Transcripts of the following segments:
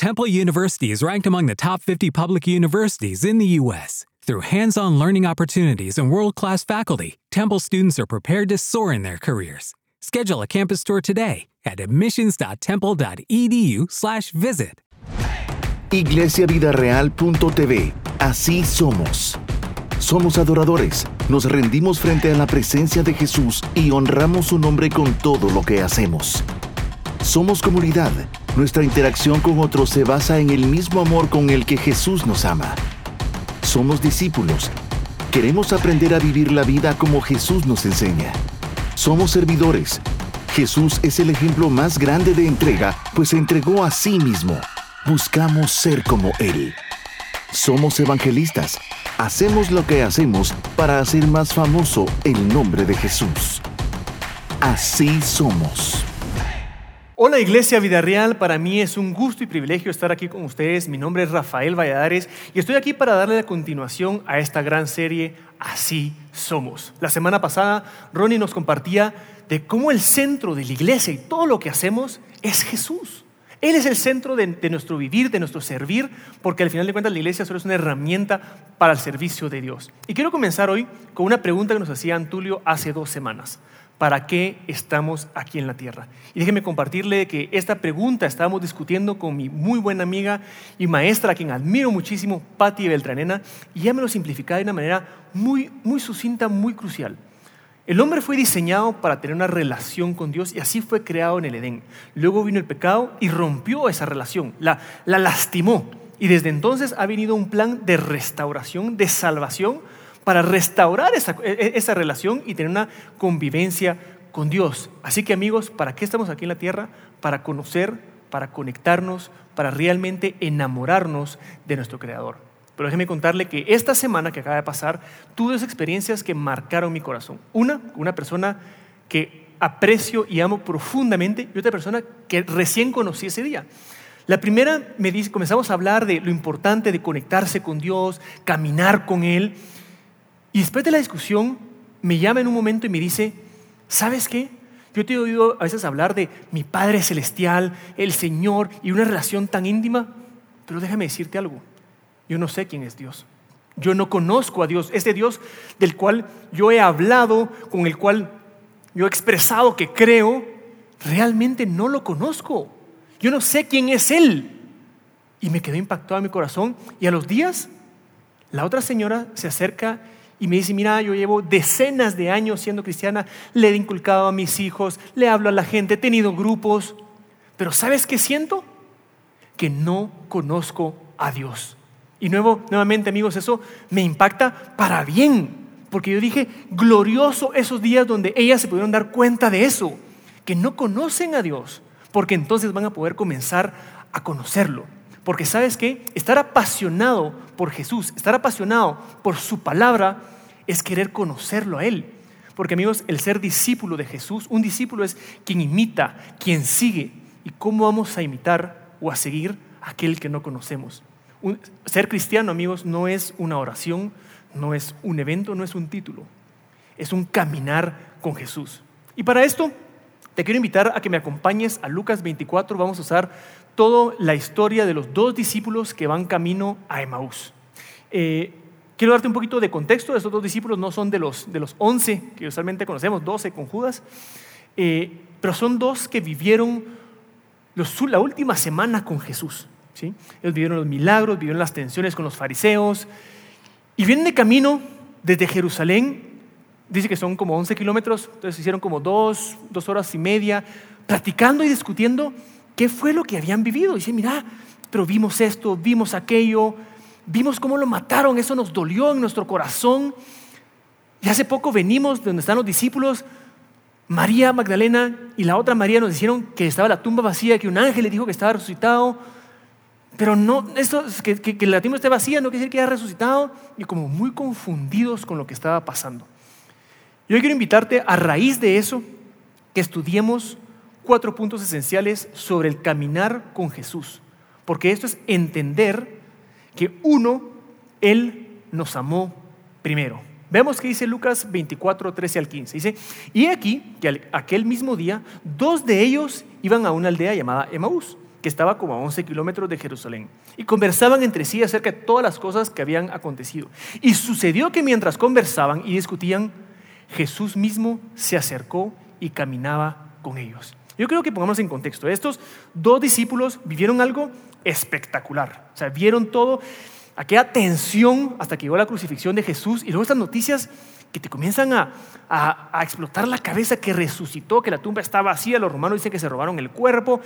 Temple University is ranked among the top 50 public universities in the U.S. Through hands on learning opportunities and world class faculty, Temple students are prepared to soar in their careers. Schedule a campus tour today at admissions.temple.edu/slash visit. iglesiavidareal.tv. Así somos. Somos adoradores, nos rendimos frente a la presencia de Jesús y honramos su nombre con todo lo que hacemos. Somos comunidad, nuestra interacción con otros se basa en el mismo amor con el que Jesús nos ama. Somos discípulos, queremos aprender a vivir la vida como Jesús nos enseña. Somos servidores, Jesús es el ejemplo más grande de entrega, pues se entregó a sí mismo. Buscamos ser como Él. Somos evangelistas. Hacemos lo que hacemos para hacer más famoso el nombre de Jesús. Así somos. Hola Iglesia Vida Real, para mí es un gusto y privilegio estar aquí con ustedes. Mi nombre es Rafael Valladares y estoy aquí para darle la continuación a esta gran serie Así somos. La semana pasada Ronnie nos compartía de cómo el centro de la iglesia y todo lo que hacemos es Jesús. Él es el centro de, nuestro vivir, de nuestro servir, porque al final de cuentas la iglesia solo es una herramienta para el servicio de Dios. Y quiero comenzar hoy con una pregunta que nos hacía Antulio hace dos semanas. ¿Para qué estamos aquí en la tierra? Y déjeme compartirle que esta pregunta estábamos discutiendo con mi muy buena amiga y maestra, a quien admiro muchísimo, Patti Beltranena, y ya me lo simplificaba de una manera muy, muy sucinta, muy crucial. El hombre fue diseñado para tener una relación con Dios y así fue creado en el Edén. Luego vino el pecado y rompió esa relación, la, lastimó. Y desde entonces ha venido un plan de restauración, de salvación, para restaurar esa, e, e, esa relación y tener una convivencia con Dios. Así que amigos, ¿para qué estamos aquí en la tierra? Para conocer, para conectarnos, para realmente enamorarnos de nuestro Creador. Pero déjeme contarle que esta semana que acaba de pasar, tuve dos experiencias que marcaron mi corazón. Una, una persona que aprecio y amo profundamente y otra persona que recién conocí ese día. La primera, me dice, comenzamos a hablar de lo importante de conectarse con Dios, caminar con Él. Y después de la discusión, me llama en un momento y me dice, ¿sabes qué? Yo te he oído a veces hablar de mi Padre Celestial, el Señor y una relación tan íntima, pero déjame decirte algo. Yo no sé quién es Dios. Yo no conozco a Dios. Ese Dios del cual yo he hablado, con el cual yo he expresado que creo, realmente no lo conozco. Yo no sé quién es Él. Y me quedó impactado en mi corazón. Y a los días, la otra señora se acerca y me dice, mira, yo llevo decenas de años siendo cristiana, le he inculcado a mis hijos, le hablo a la gente, he tenido grupos, pero ¿sabes qué siento? Que no conozco a Dios. Y nuevo, nuevamente, amigos, eso me impacta para bien. Porque yo dije, glorioso esos días donde ellas se pudieron dar cuenta de eso, que no conocen a Dios, porque entonces van a poder comenzar a conocerlo. Porque sabes qué, estar apasionado por Jesús, estar apasionado por su palabra, es querer conocerlo a Él. Porque amigos, el ser discípulo de Jesús, un discípulo es quien imita, quien sigue. ¿Y cómo vamos a imitar o a seguir a aquel que no conocemos? ser cristiano, amigos, no es una oración, no es un evento, no es un título. Es un caminar con Jesús. Y para esto te quiero invitar a que me acompañes a Lucas 24. Vamos a usar toda la historia de los dos discípulos que van camino a Emaús. Eh, quiero darte un poquito de contexto. Estos dos discípulos no son de los, de los 11 que usualmente conocemos, 12 con Judas, eh, pero son dos que vivieron la última semana con Jesús. Ellos vivieron los milagros, vivieron las tensiones con los fariseos y vienen de camino desde Jerusalén. Dice que son como 11 kilómetros, entonces hicieron como dos, dos horas y media, platicando y discutiendo qué fue lo que habían vivido. Dice, mira, pero vimos esto, vimos aquello, vimos cómo lo mataron, eso nos dolió en nuestro corazón. Y hace poco venimos de donde están los discípulos, María Magdalena y la otra María nos dijeron que estaba la tumba vacía, que un ángel le dijo que estaba resucitado. Pero no, esto, que, que, la tumba esté vacía no quiere decir que haya resucitado y como muy confundidos con lo que estaba pasando. Yo quiero invitarte a raíz de eso que estudiemos cuatro puntos esenciales sobre el caminar con Jesús. Porque esto es entender que uno, Él nos amó primero. Vemos que dice Lucas 24, 13 al 15. Dice, y aquí que aquel mismo día, dos de ellos iban a una aldea llamada Emaús que estaba como a 11 kilómetros de Jerusalén. Y conversaban entre sí acerca de todas las cosas que habían acontecido. Y sucedió que mientras conversaban y discutían, Jesús mismo se acercó y caminaba con ellos. Yo creo que pongamos en contexto. Estos dos discípulos vivieron algo espectacular. O sea, vieron todo, aquella tensión hasta que llegó la crucifixión de Jesús y luego estas noticias que te comienzan a, a, explotar la cabeza, que resucitó, que la tumba está vacía, los romanos dicen que se robaron el cuerpo,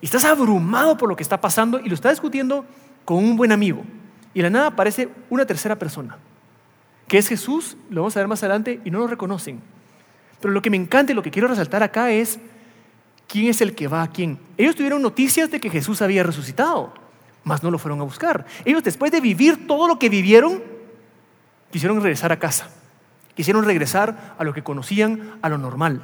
y estás abrumado por lo que está pasando y lo estás discutiendo con un buen amigo. Y de la nada aparece una tercera persona, que es Jesús, lo vamos a ver más adelante, y no lo reconocen. Pero lo que me encanta y lo que quiero resaltar acá es quién es el que va a quién. Ellos tuvieron noticias de que Jesús había resucitado, mas no lo fueron a buscar. Ellos después de vivir todo lo que vivieron, quisieron regresar a casa. Quisieron regresar a lo que conocían, a lo normal.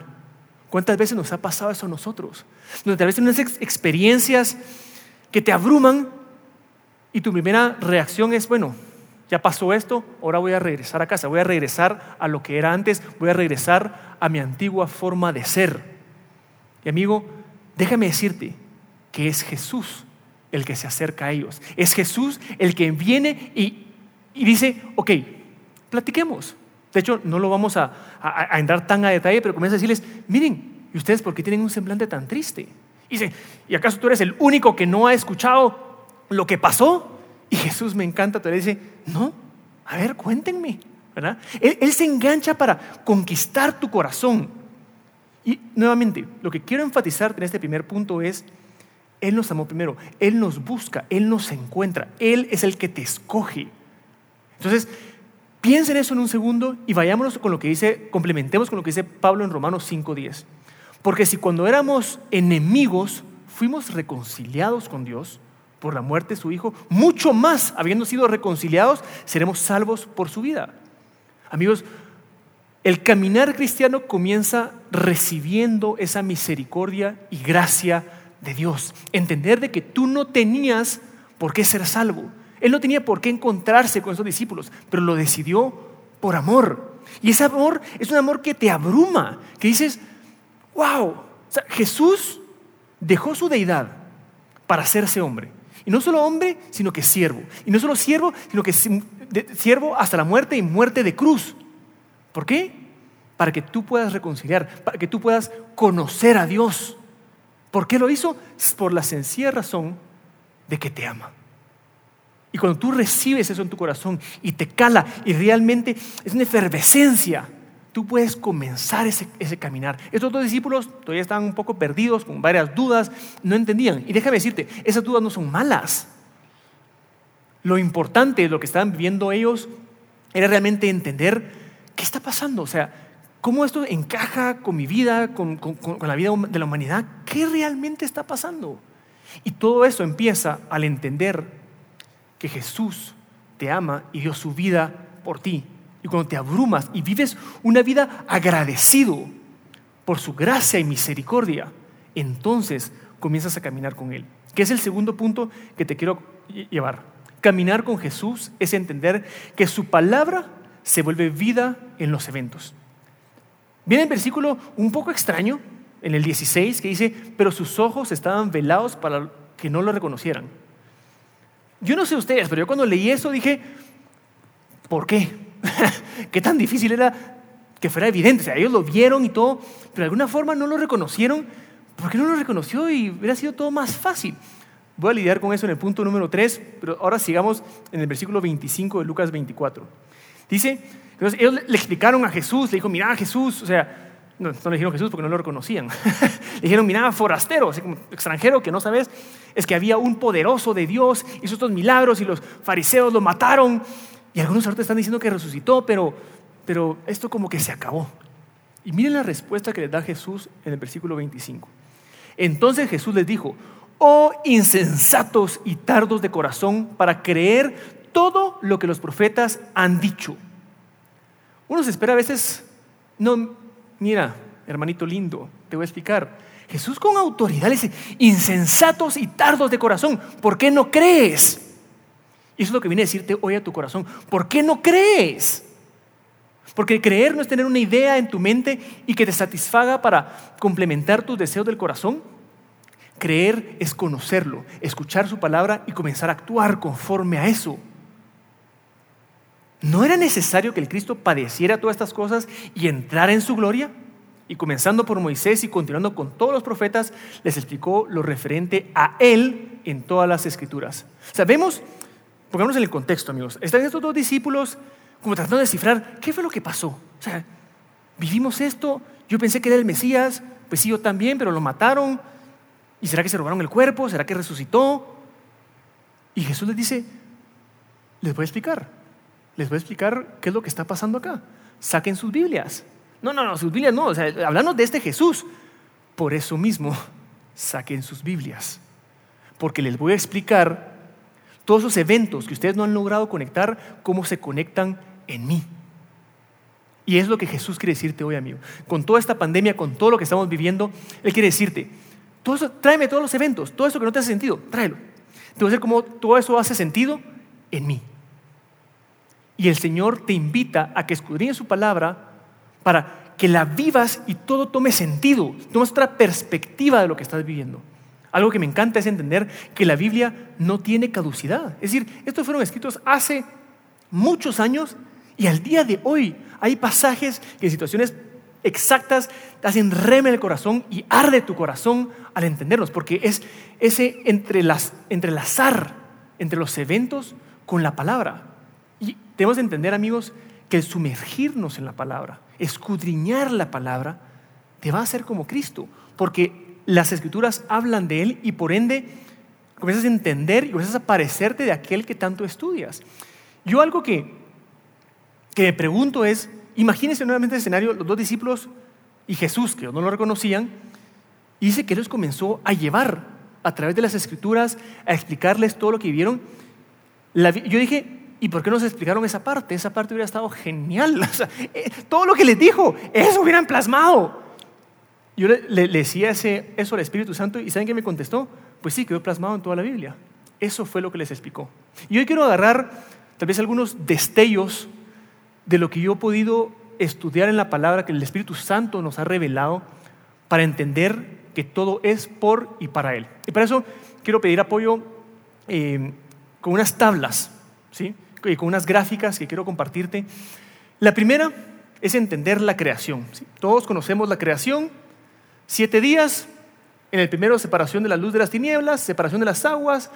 ¿Cuántas veces nos ha pasado eso a nosotros? Donde tal vez tienes experiencias que te abruman y tu primera reacción es, bueno, ya pasó esto, ahora voy a regresar a casa, voy a regresar a lo que era antes, voy a regresar a mi antigua forma de ser. Y amigo, déjame decirte que es Jesús el que se acerca a ellos. Es Jesús el que viene y, y dice, ok, platiquemos. De hecho, no lo vamos a, entrar tan a detalle, pero comienza a decirles, miren, ¿y ustedes por qué tienen un semblante tan triste? Y dice, ¿y acaso tú eres el único que no ha escuchado lo que pasó? Y Jesús me encanta, te dice, no, a ver, cuéntenme. ¿verdad? Él, él se engancha para conquistar tu corazón. Y nuevamente, lo que quiero enfatizar en este primer punto es, Él nos amó primero, Él nos busca, Él nos encuentra, Él es el que te escoge. Entonces, Piensen eso en un segundo y vayámonos con lo que dice, complementemos con lo que dice Pablo en Romanos 5:10. Porque si cuando éramos enemigos fuimos reconciliados con Dios por la muerte de su Hijo, mucho más, habiendo sido reconciliados, seremos salvos por su vida. Amigos, el caminar cristiano comienza recibiendo esa misericordia y gracia de Dios. Entender de que tú no tenías por qué ser salvo él no tenía por qué encontrarse con esos discípulos, pero lo decidió por amor. Y ese amor es un amor que te abruma, que dices, wow, Jesús dejó su deidad para hacerse hombre. Y no solo hombre, sino que siervo. Y no solo siervo, sino que siervo hasta la muerte y muerte de cruz. ¿Por qué? Para que tú puedas reconciliar, para que tú puedas conocer a Dios. ¿Por qué lo hizo? Por la sencilla razón de que te ama. Y cuando tú recibes eso en tu corazón y te cala y realmente es una efervescencia, tú puedes comenzar ese, caminar. Estos dos discípulos todavía estaban un poco perdidos, con varias dudas, no entendían. Y déjame decirte, esas dudas no son malas. Lo importante lo que estaban viviendo ellos era realmente entender qué está pasando. O sea, cómo esto encaja con mi vida, con, con la vida de la humanidad. ¿Qué realmente está pasando? Y todo eso empieza al entender que Jesús te ama y dio su vida por ti. Y cuando te abrumas y vives una vida agradecido por su gracia y misericordia, entonces comienzas a caminar con Él. Que es el segundo punto que te quiero llevar. Caminar con Jesús es entender que su palabra se vuelve vida en los eventos. Viene el versículo un poco extraño, en el 16, que dice, pero sus ojos estaban velados para que no lo reconocieran. Yo no sé ustedes, pero yo cuando leí eso dije, ¿por qué? ¿Qué tan difícil era que fuera evidente? O sea, ellos lo vieron y todo, pero de alguna forma no lo reconocieron. ¿Por qué no lo reconoció y hubiera sido todo más fácil? Voy a lidiar con eso en el punto número 3, pero ahora sigamos en el versículo 25 de Lucas 24. Dice, entonces ellos le explicaron a Jesús, le dijo, mira Jesús, o sea, no, no le dijeron Jesús porque no lo reconocían. le dijeron, mira, forastero, así como extranjero que no sabes, es que había un poderoso de Dios, hizo estos milagros y los fariseos lo mataron. Y algunos ahorita están diciendo que resucitó, pero, pero esto como que se acabó. Y miren la respuesta que les da Jesús en el versículo 25. Entonces Jesús les dijo, oh insensatos y tardos de corazón para creer todo lo que los profetas han dicho. Uno se espera a veces, no, Mira, hermanito lindo, te voy a explicar. Jesús con autoridad le dice, insensatos y tardos de corazón, ¿por qué no crees? Y eso es lo que viene a decirte hoy a tu corazón. ¿Por qué no crees? Porque creer no es tener una idea en tu mente y que te satisfaga para complementar tus deseos del corazón. Creer es conocerlo, escuchar su palabra y comenzar a actuar conforme a eso. ¿No era necesario que el Cristo padeciera todas estas cosas y entrara en su gloria? Y comenzando por Moisés y continuando con todos los profetas, les explicó lo referente a él en todas las escrituras. Sabemos, pongámonos en el contexto, amigos. Están estos dos discípulos como tratando de descifrar qué fue lo que pasó. O sea, vivimos esto, yo pensé que era el Mesías, pues sí, yo también, pero lo mataron. ¿Y será que se robaron el cuerpo? ¿Será que resucitó? Y Jesús les dice, les voy a explicar, les voy a explicar qué es lo que está pasando acá. Saquen sus Biblias. No, no, no, sus Biblias no, o sea, hablando de este Jesús. Por eso mismo, saquen sus Biblias. Porque les voy a explicar todos esos eventos que ustedes no han logrado conectar, cómo se conectan en mí. Y es lo que Jesús quiere decirte hoy, amigo. Con toda esta pandemia, con todo lo que estamos viviendo, Él quiere decirte, tráeme todos los eventos, todo eso que no te hace sentido, tráelo. Te voy a decir cómo todo eso hace sentido en mí. Y el Señor te invita a que escudriñes su palabra para que la vivas y todo tome sentido, tomes otra perspectiva de lo que estás viviendo. Algo que me encanta es entender que la Biblia no tiene caducidad. Es decir, estos fueron escritos hace muchos años y al día de hoy hay pasajes que en situaciones exactas te hacen reme el corazón y arde tu corazón al entenderlos, porque es ese entrelazar entre los eventos con la palabra. Y tenemos que entender, amigos, que el sumergirnos en la palabra, escudriñar la palabra, te va a hacer como Cristo, porque las escrituras hablan de Él y por ende comienzas a entender y comienzas a parecerte de aquel que tanto estudias. Yo algo que, que me pregunto es, imagínense nuevamente el escenario, los dos discípulos y Jesús, que no lo reconocían, y dice que los comenzó a llevar a través de las escrituras, a explicarles todo lo que vivieron. yo dije, ¿Y por qué no se explicaron esa parte? Esa parte hubiera estado genial. Eh, todo lo que les dijo, eso hubieran plasmado. Yo le, decía ese, eso al Espíritu Santo y ¿saben qué me contestó? Pues sí, quedó plasmado en toda la Biblia. Eso fue lo que les explicó. Y hoy quiero agarrar tal vez algunos destellos de lo que yo he podido estudiar en la palabra que el Espíritu Santo nos ha revelado para entender que todo es por y para Él. Y para eso quiero pedir apoyo eh, con unas tablas, ¿sí? y con unas gráficas que quiero compartirte. La primera es entender la creación. Todos conocemos la creación. Siete días, en el primero separación de la luz de las tinieblas, separación de las aguas,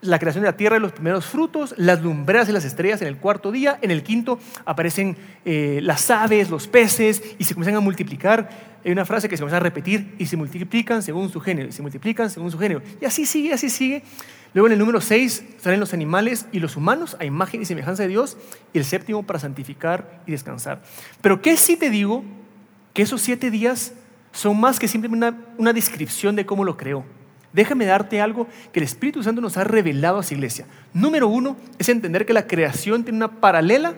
la creación de la tierra y los primeros frutos, las lumbreras y las estrellas en el cuarto día, en el quinto aparecen eh, las aves, los peces y se comienzan a multiplicar. Hay una frase que se comienza a repetir y se multiplican según su género, y se multiplican según su género. Y así sigue, así sigue. Luego en el número 6 salen los animales y los humanos a imagen y semejanza de Dios. Y el séptimo para santificar y descansar. Pero ¿qué si te digo? Que esos siete días son más que simplemente una, una descripción de cómo lo creó. Déjame darte algo que el Espíritu Santo nos ha revelado a su iglesia. Número uno es entender que la creación tiene una paralela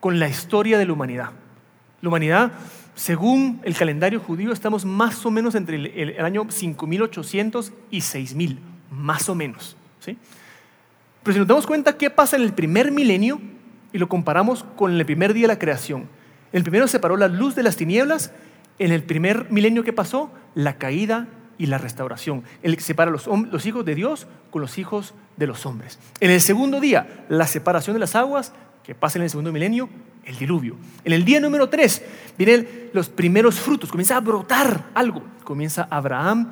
con la historia de la humanidad. La humanidad, según el calendario judío, estamos más o menos entre el, el año 5800 y 6000 más o menos. ¿sí? Pero si nos damos cuenta qué pasa en el primer milenio y lo comparamos con el primer día de la creación, el primero separó la luz de las tinieblas, en el primer milenio que pasó, la caída y la restauración. El separa los, los hijos de Dios con los hijos de los hombres. En el segundo día, la separación de las aguas, que pasa en el segundo milenio, el diluvio. En el día número tres, vienen los primeros frutos, comienza a brotar algo. Comienza Abraham,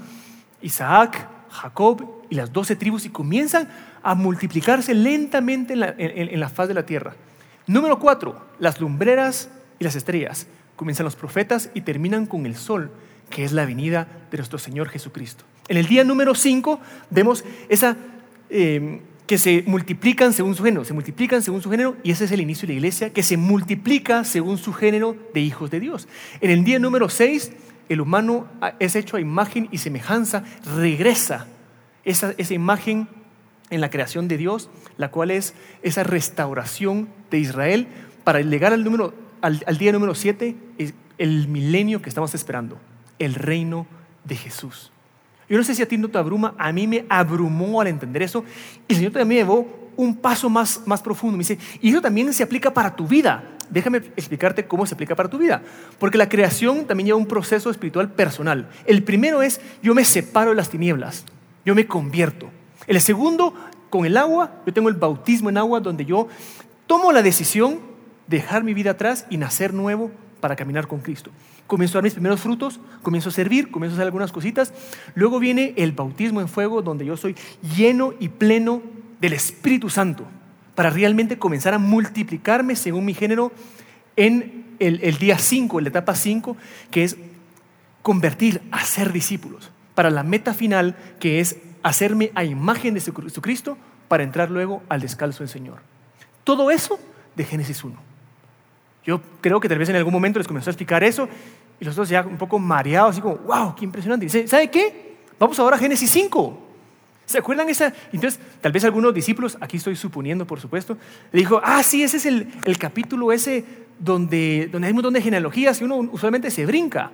Isaac, Jacob y las doce tribus y comienzan a multiplicarse lentamente en la, faz de la tierra. Número cuatro, las lumbreras y las estrellas. Comienzan los profetas y terminan con el sol, que es la venida de nuestro Señor Jesucristo. En el día número cinco vemos esa eh, que se multiplican según su género, se multiplican según su género y ese es el inicio de la iglesia, que se multiplica según su género de hijos de Dios. En el día número seis el humano es hecho a imagen y semejanza, regresa esa, imagen en la creación de Dios, la cual es esa restauración de Israel para llegar al, número, al, día número 7, el milenio que estamos esperando, el reino de Jesús. Yo no sé si a ti no te abruma, a mí me abrumó al entender eso y el Señor también me llevó un paso más, más profundo. Me dice, y eso también se aplica para tu vida. déjame explicarte cómo se aplica para tu vida. Porque la creación también lleva un proceso espiritual personal. El primero es, yo me separo de las tinieblas, yo me convierto. El segundo, con el agua, yo tengo el bautismo en agua donde yo tomo la decisión de dejar mi vida atrás y nacer nuevo para caminar con Cristo. Comienzo a dar mis primeros frutos, comienzo a servir, comienzo a hacer algunas cositas. Luego viene el bautismo en fuego donde yo soy lleno y pleno del Espíritu Santo para realmente comenzar a multiplicarme según mi género en el, día 5, en la etapa 5, que es convertir, a ser discípulos, para la meta final, que es hacerme a imagen de Jesucristo para entrar luego al descalzo del Señor. Todo eso de Génesis 1. Yo creo que tal vez en algún momento les comenzó a explicar eso y los dos ya un poco mareados, así como, wow, qué impresionante. Dice, ¿sabe qué? Vamos ahora a Génesis 5. ¿Se acuerdan esa? Entonces, tal vez algunos discípulos, aquí estoy suponiendo, por supuesto, le dijo, ah, sí, ese es el, el capítulo ese donde, donde hay un montón de genealogías y uno usualmente se brinca.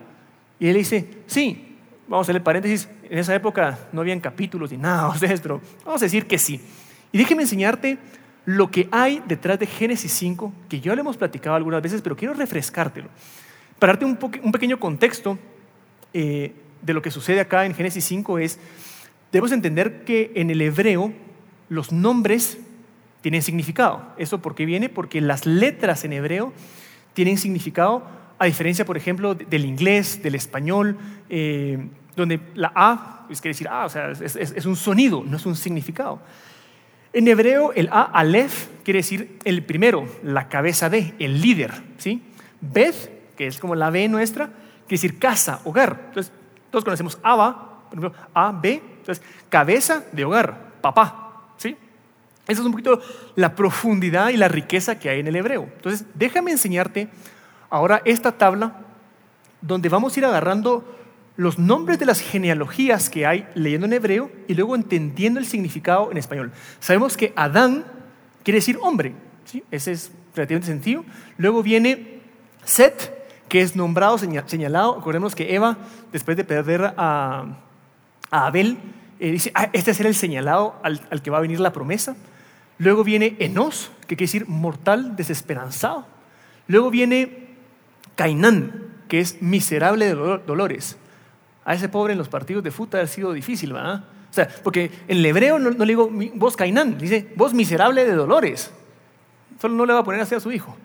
Y él dice, sí, vamos a hacer el paréntesis, en esa época no habían capítulos ni nada, o sea, pero vamos a decir que sí. Y déjeme enseñarte lo que hay detrás de Génesis 5, que ya lo hemos platicado algunas veces, pero quiero refrescártelo. Para darte un, un pequeño contexto eh, de lo que sucede acá en Génesis 5 es debemos entender que en el hebreo los nombres tienen significado. ¿Eso por qué viene? Porque las letras en hebreo tienen significado, a diferencia, por ejemplo, del inglés, del español, eh, donde la A, es quiere decir A, o sea, es, un sonido, no es un significado. En hebreo, el A, Aleph, quiere decir el primero, la cabeza de, el líder. ¿sí? Beth, que es como la B nuestra, quiere decir casa, hogar. Entonces, todos conocemos Abba, por ejemplo, A, B, entonces, cabeza de hogar, papá. ¿sí? Esa es un poquito la profundidad y la riqueza que hay en el hebreo. Entonces, déjame enseñarte ahora esta tabla donde vamos a ir agarrando los nombres de las genealogías que hay leyendo en hebreo y luego entendiendo el significado en español. Sabemos que Adán quiere decir hombre, ¿sí? ese es relativamente sencillo. Luego viene Set, que es nombrado, señalado. Acordemos que Eva, después de perder a, Abel, eh, dice, ah, este será el señalado al, que va a venir la promesa. Luego viene Enos, que quiere decir mortal, desesperanzado. Luego viene Cainán, que es miserable de dolores. A ese pobre en los partidos de fútbol ha sido difícil, ¿verdad? O sea, porque en el hebreo no, le digo vos Cainán, dice vos miserable de dolores. Solo no le va a poner así a su hijo.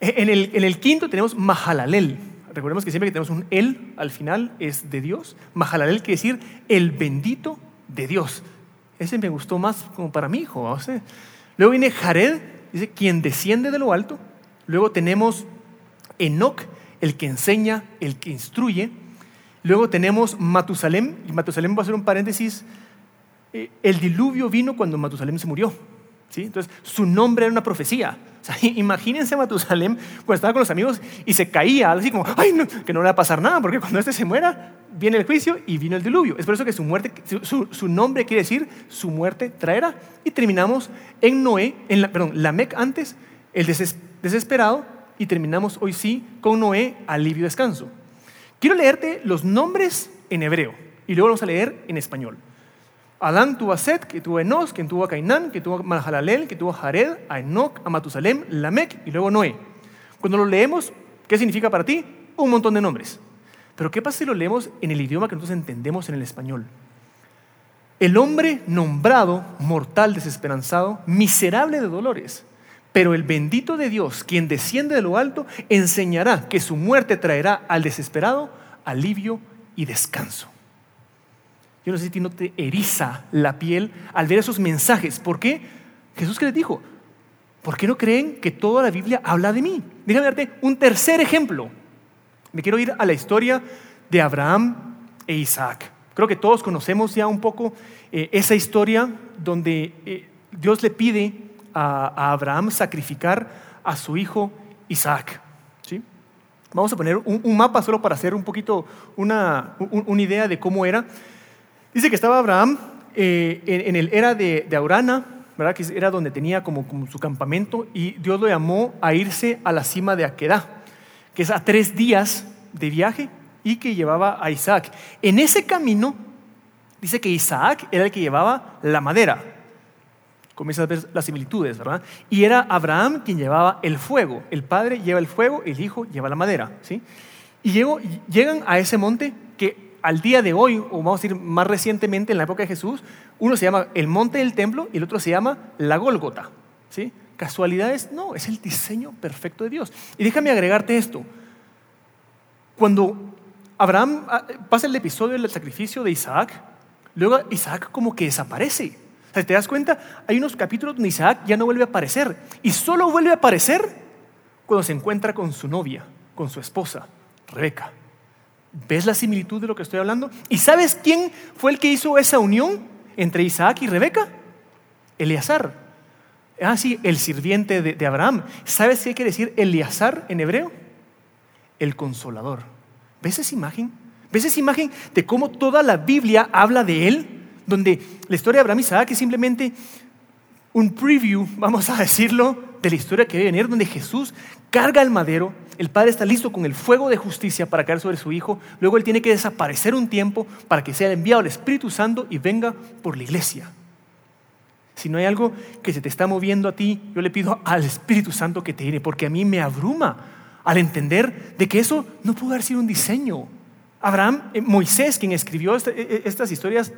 E, en el, el quinto tenemos Mahalalel, Recordemos que siempre que tenemos un él al final es de Dios. Mahalalel quiere decir el bendito de Dios. Ese me gustó más como para mi hijo. Luego viene Jared, dice quien desciende de lo alto. Luego tenemos Enoch, el que enseña, el que instruye. Luego tenemos Matusalem, y Matusalem va a ser un paréntesis. Eh, el diluvio vino cuando Matusalem se murió. ¿sí? Entonces, su nombre era una profecía. imagínense a Matusalem cuando estaba con los amigos y se caía, así como, ay, que no le va a pasar nada, porque cuando este se muera, viene el juicio y vino el diluvio. Es por eso que su, muerte, su, nombre quiere decir su muerte traerá. Y terminamos en Noé, en la, perdón, Lamec antes, el desesperado, y terminamos hoy sí con Noé, alivio descanso. Quiero leerte los nombres en hebreo y luego vamos a leer en español. Adán tuvo a Set, que tuvo a Enos, que tuvo a Cainán, que tuvo a Mahalalel, que tuvo a Jared, a Enoch, a Matusalem, Lamec y luego Noé. Cuando lo leemos, ¿qué significa para ti? Un montón de nombres. Pero ¿qué pasa si lo leemos en el idioma que nosotros entendemos en el español? El hombre nombrado, mortal, desesperanzado, miserable de dolores. Pero el bendito de Dios, quien desciende de lo alto, enseñará que su muerte traerá al desesperado alivio y descanso. Yo no sé si no te eriza la piel al ver esos mensajes. ¿Por qué? Jesús que les dijo, ¿por qué no creen que toda la Biblia habla de mí? Déjame darte un tercer ejemplo. Me quiero ir a la historia de Abraham e Isaac. Creo que todos conocemos ya un poco eh, esa historia donde eh, Dios le pide a, Abraham sacrificar a su hijo Isaac. ¿sí? Vamos a poner un, mapa solo para hacer un poquito una, una idea de cómo era. Dice que estaba Abraham eh, en, el era de, de, Aurana, ¿verdad? que era donde tenía como, su campamento, y Dios lo llamó a irse a la cima de Aquedá, que es a tres días de viaje y que llevaba a Isaac. En ese camino, dice que Isaac era el que llevaba la madera. Comienzas a ver las similitudes, ¿verdad? Y era Abraham quien llevaba el fuego. El padre lleva el fuego, el hijo lleva la madera, ¿sí? Y llegan a ese monte que al día de hoy, o vamos a decir más recientemente en la época de Jesús, uno se llama el monte del templo y el otro se llama la Gólgota, ¿sí? ¿Casualidades? No, es el diseño perfecto de Dios. Y déjame agregarte esto. Cuando Abraham ah, pasa el episodio del sacrificio de Isaac, luego Isaac como que desaparece. Sea, ¿Te das cuenta? Hay unos capítulos donde Isaac ya no vuelve a aparecer. Y solo vuelve a aparecer cuando se encuentra con su novia, con su esposa, Rebeca. ¿Ves la similitud de lo que estoy hablando? ¿Y sabes quién fue el que hizo esa unión entre Isaac y Rebeca? Eleazar. Ah, sí, el sirviente de, de Abraham. ¿Sabes qué quiere decir Eleazar en hebreo? El consolador. ¿Ves esa imagen? ¿Ves esa imagen de cómo toda la Biblia habla de él? Donde la historia de Abraham y Isaac es simplemente un preview, vamos a decirlo, de la historia que debe venir, donde Jesús carga el madero, el Padre está listo con el fuego de justicia para caer sobre su Hijo, luego Él tiene que desaparecer un tiempo para que sea enviado el Espíritu Santo y venga por la iglesia. Si no hay algo que se te está moviendo a ti, yo le pido al Espíritu Santo que te iré, porque a mí me abruma al entender de que eso no pudo haber sido un diseño. Abraham, eh, Moisés, quien escribió este, eh, eh, estas historias,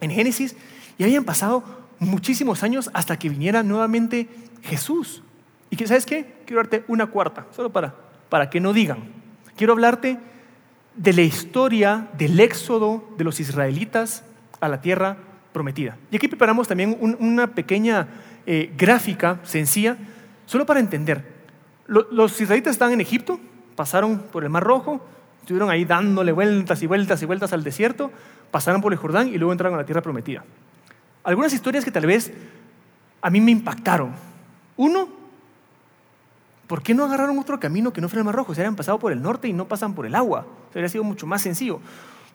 en Génesis y habían pasado muchísimos años hasta que viniera nuevamente Jesús. Y que, ¿sabes qué? Quiero darte una cuarta, solo para, para que no digan. Quiero hablarte de la historia del éxodo de los israelitas a la tierra prometida. Y aquí preparamos también una pequeña eh, gráfica sencilla, solo para entender. los israelitas estaban en Egipto, pasaron por el Mar Rojo, estuvieron ahí dándole vueltas y vueltas y vueltas al desierto, pasaron por el Jordán y luego entraron a la tierra prometida. Algunas historias que tal vez a mí me impactaron. Uno, ¿por qué no agarraron otro camino que no fuera el Mar Rojo? Se habían pasado por el norte y no pasan por el agua. Se habría sido mucho más sencillo.